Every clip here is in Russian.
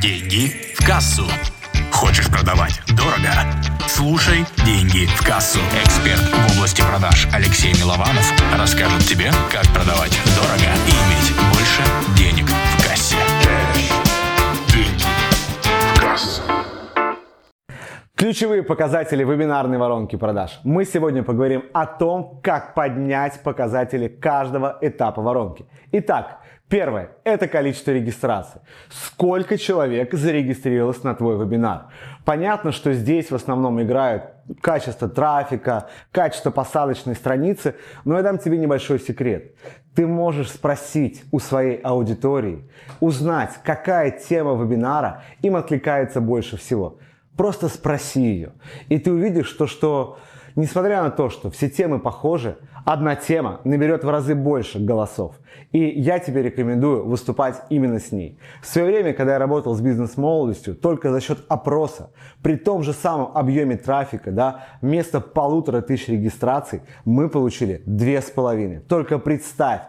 Деньги в кассу. Хочешь продавать дорого? Слушай «Деньги в кассу». Эксперт в области продаж Алексей Милованов расскажет тебе, как продавать дорого и Ключевые показатели вебинарной воронки продаж. Мы сегодня поговорим о том, как поднять показатели каждого этапа воронки. Итак, первое – это количество регистраций. Сколько человек зарегистрировалось на твой вебинар? Понятно, что здесь в основном играют качество трафика, качество посадочной страницы, но я дам тебе небольшой секрет. Ты можешь спросить у своей аудитории, узнать, какая тема вебинара им откликается больше всего – Просто спроси ее. И ты увидишь, что, что несмотря на то, что все темы похожи, одна тема наберет в разы больше голосов. И я тебе рекомендую выступать именно с ней. В свое время, когда я работал с бизнес-молодостью, только за счет опроса, при том же самом объеме трафика, да, вместо полутора тысяч регистраций, мы получили две с половиной. Только представь,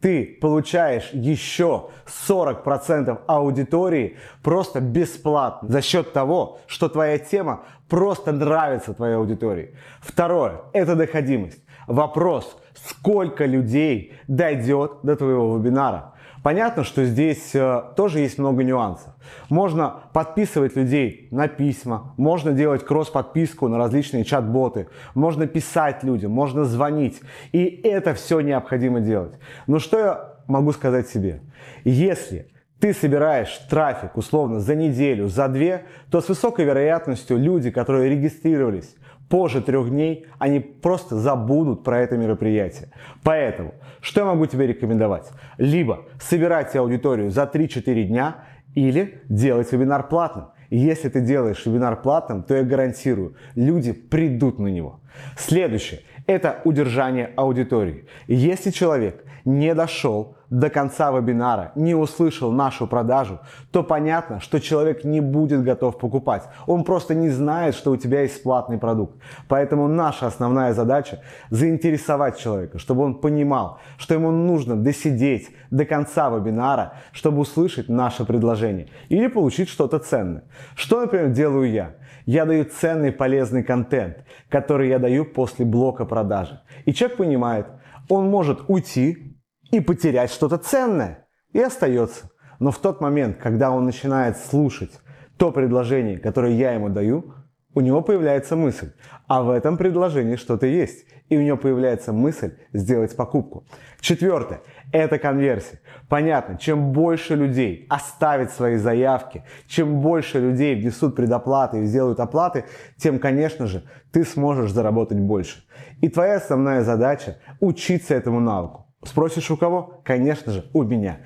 ты получаешь еще 40% аудитории просто бесплатно за счет того, что твоя тема просто нравится твоей аудитории. Второе – это доходимость. Вопрос, сколько людей дойдет до твоего вебинара. Понятно, что здесь э, тоже есть много нюансов. Можно подписывать людей на письма, можно делать кросс-подписку на различные чат-боты, можно писать людям, можно звонить. И это все необходимо делать. Но что я могу сказать себе? Если ты собираешь трафик условно за неделю, за две, то с высокой вероятностью люди, которые регистрировались позже трех дней они просто забудут про это мероприятие. Поэтому, что я могу тебе рекомендовать? Либо собирать аудиторию за 3-4 дня, или делать вебинар платным. если ты делаешь вебинар платным, то я гарантирую, люди придут на него. Следующее – это удержание аудитории. Если человек не дошел до конца вебинара, не услышал нашу продажу, то понятно, что человек не будет готов покупать. Он просто не знает, что у тебя есть платный продукт. Поэтому наша основная задача заинтересовать человека, чтобы он понимал, что ему нужно досидеть до конца вебинара, чтобы услышать наше предложение или получить что-то ценное. Что, например, делаю я? Я даю ценный полезный контент, который я даю после блока продажи. И человек понимает, он может уйти, и потерять что-то ценное. И остается. Но в тот момент, когда он начинает слушать то предложение, которое я ему даю, у него появляется мысль, а в этом предложении что-то есть. И у него появляется мысль сделать покупку. Четвертое – это конверсия. Понятно, чем больше людей оставит свои заявки, чем больше людей внесут предоплаты и сделают оплаты, тем, конечно же, ты сможешь заработать больше. И твоя основная задача – учиться этому навыку. Спросишь у кого? Конечно же, у меня.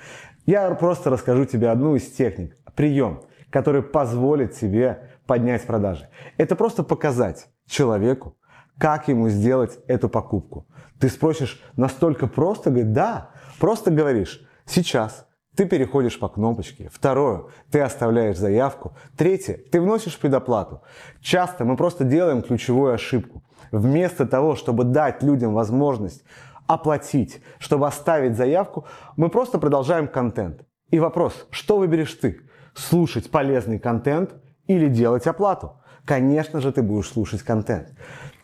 Я просто расскажу тебе одну из техник, прием, который позволит тебе поднять продажи. Это просто показать человеку, как ему сделать эту покупку. Ты спросишь настолько просто, говорит, да, просто говоришь, сейчас ты переходишь по кнопочке. Второе, ты оставляешь заявку. Третье, ты вносишь предоплату. Часто мы просто делаем ключевую ошибку. Вместо того, чтобы дать людям возможность оплатить, чтобы оставить заявку, мы просто продолжаем контент. И вопрос, что выберешь ты? Слушать полезный контент или делать оплату? Конечно же, ты будешь слушать контент.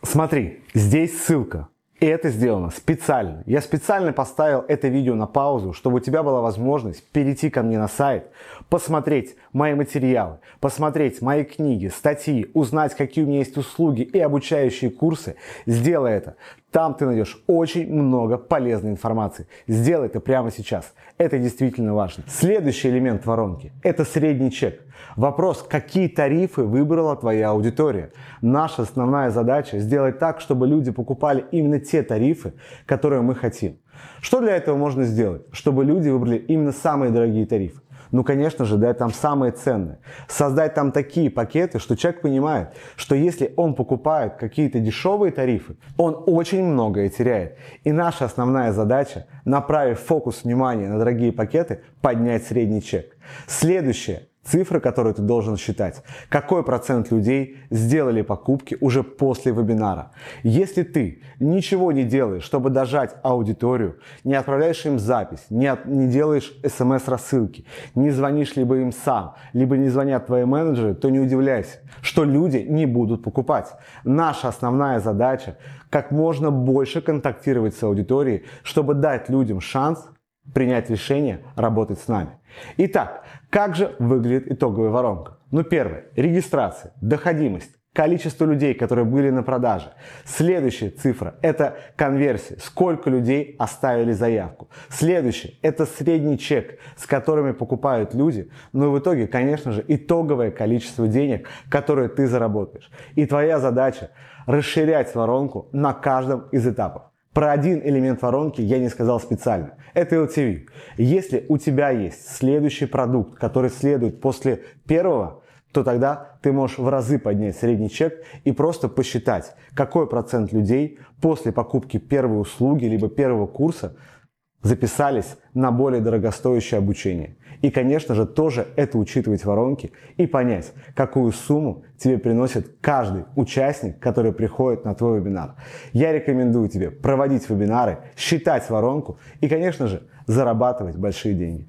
Смотри, здесь ссылка. И это сделано специально. Я специально поставил это видео на паузу, чтобы у тебя была возможность перейти ко мне на сайт, посмотреть мои материалы, посмотреть мои книги, статьи, узнать, какие у меня есть услуги и обучающие курсы. Сделай это. Там ты найдешь очень много полезной информации. Сделай это прямо сейчас. Это действительно важно. Следующий элемент воронки – это средний чек. Вопрос, какие тарифы выбрала твоя аудитория. Наша основная задача – сделать так, чтобы люди покупали именно те тарифы, которые мы хотим. Что для этого можно сделать? Чтобы люди выбрали именно самые дорогие тарифы. Ну, конечно же, дать там самые ценные. Создать там такие пакеты, что человек понимает, что если он покупает какие-то дешевые тарифы, он очень многое теряет. И наша основная задача, направив фокус внимания на дорогие пакеты, поднять средний чек. Следующее цифры, которые ты должен считать. Какой процент людей сделали покупки уже после вебинара? Если ты ничего не делаешь, чтобы дожать аудиторию, не отправляешь им запись, не, от, не делаешь смс-рассылки, не звонишь либо им сам, либо не звонят твои менеджеры, то не удивляйся, что люди не будут покупать. Наша основная задача как можно больше контактировать с аудиторией, чтобы дать людям шанс принять решение работать с нами. Итак, как же выглядит итоговая воронка? Ну, первое. Регистрация, доходимость, количество людей, которые были на продаже. Следующая цифра – это конверсия, сколько людей оставили заявку. Следующее – это средний чек, с которыми покупают люди. Но в итоге, конечно же, итоговое количество денег, которые ты заработаешь. И твоя задача – расширять воронку на каждом из этапов. Про один элемент воронки я не сказал специально. Это LTV. Если у тебя есть следующий продукт, который следует после первого, то тогда ты можешь в разы поднять средний чек и просто посчитать, какой процент людей после покупки первой услуги либо первого курса записались на более дорогостоящее обучение. И, конечно же, тоже это учитывать воронки и понять, какую сумму тебе приносит каждый участник, который приходит на твой вебинар. Я рекомендую тебе проводить вебинары, считать воронку и, конечно же, зарабатывать большие деньги.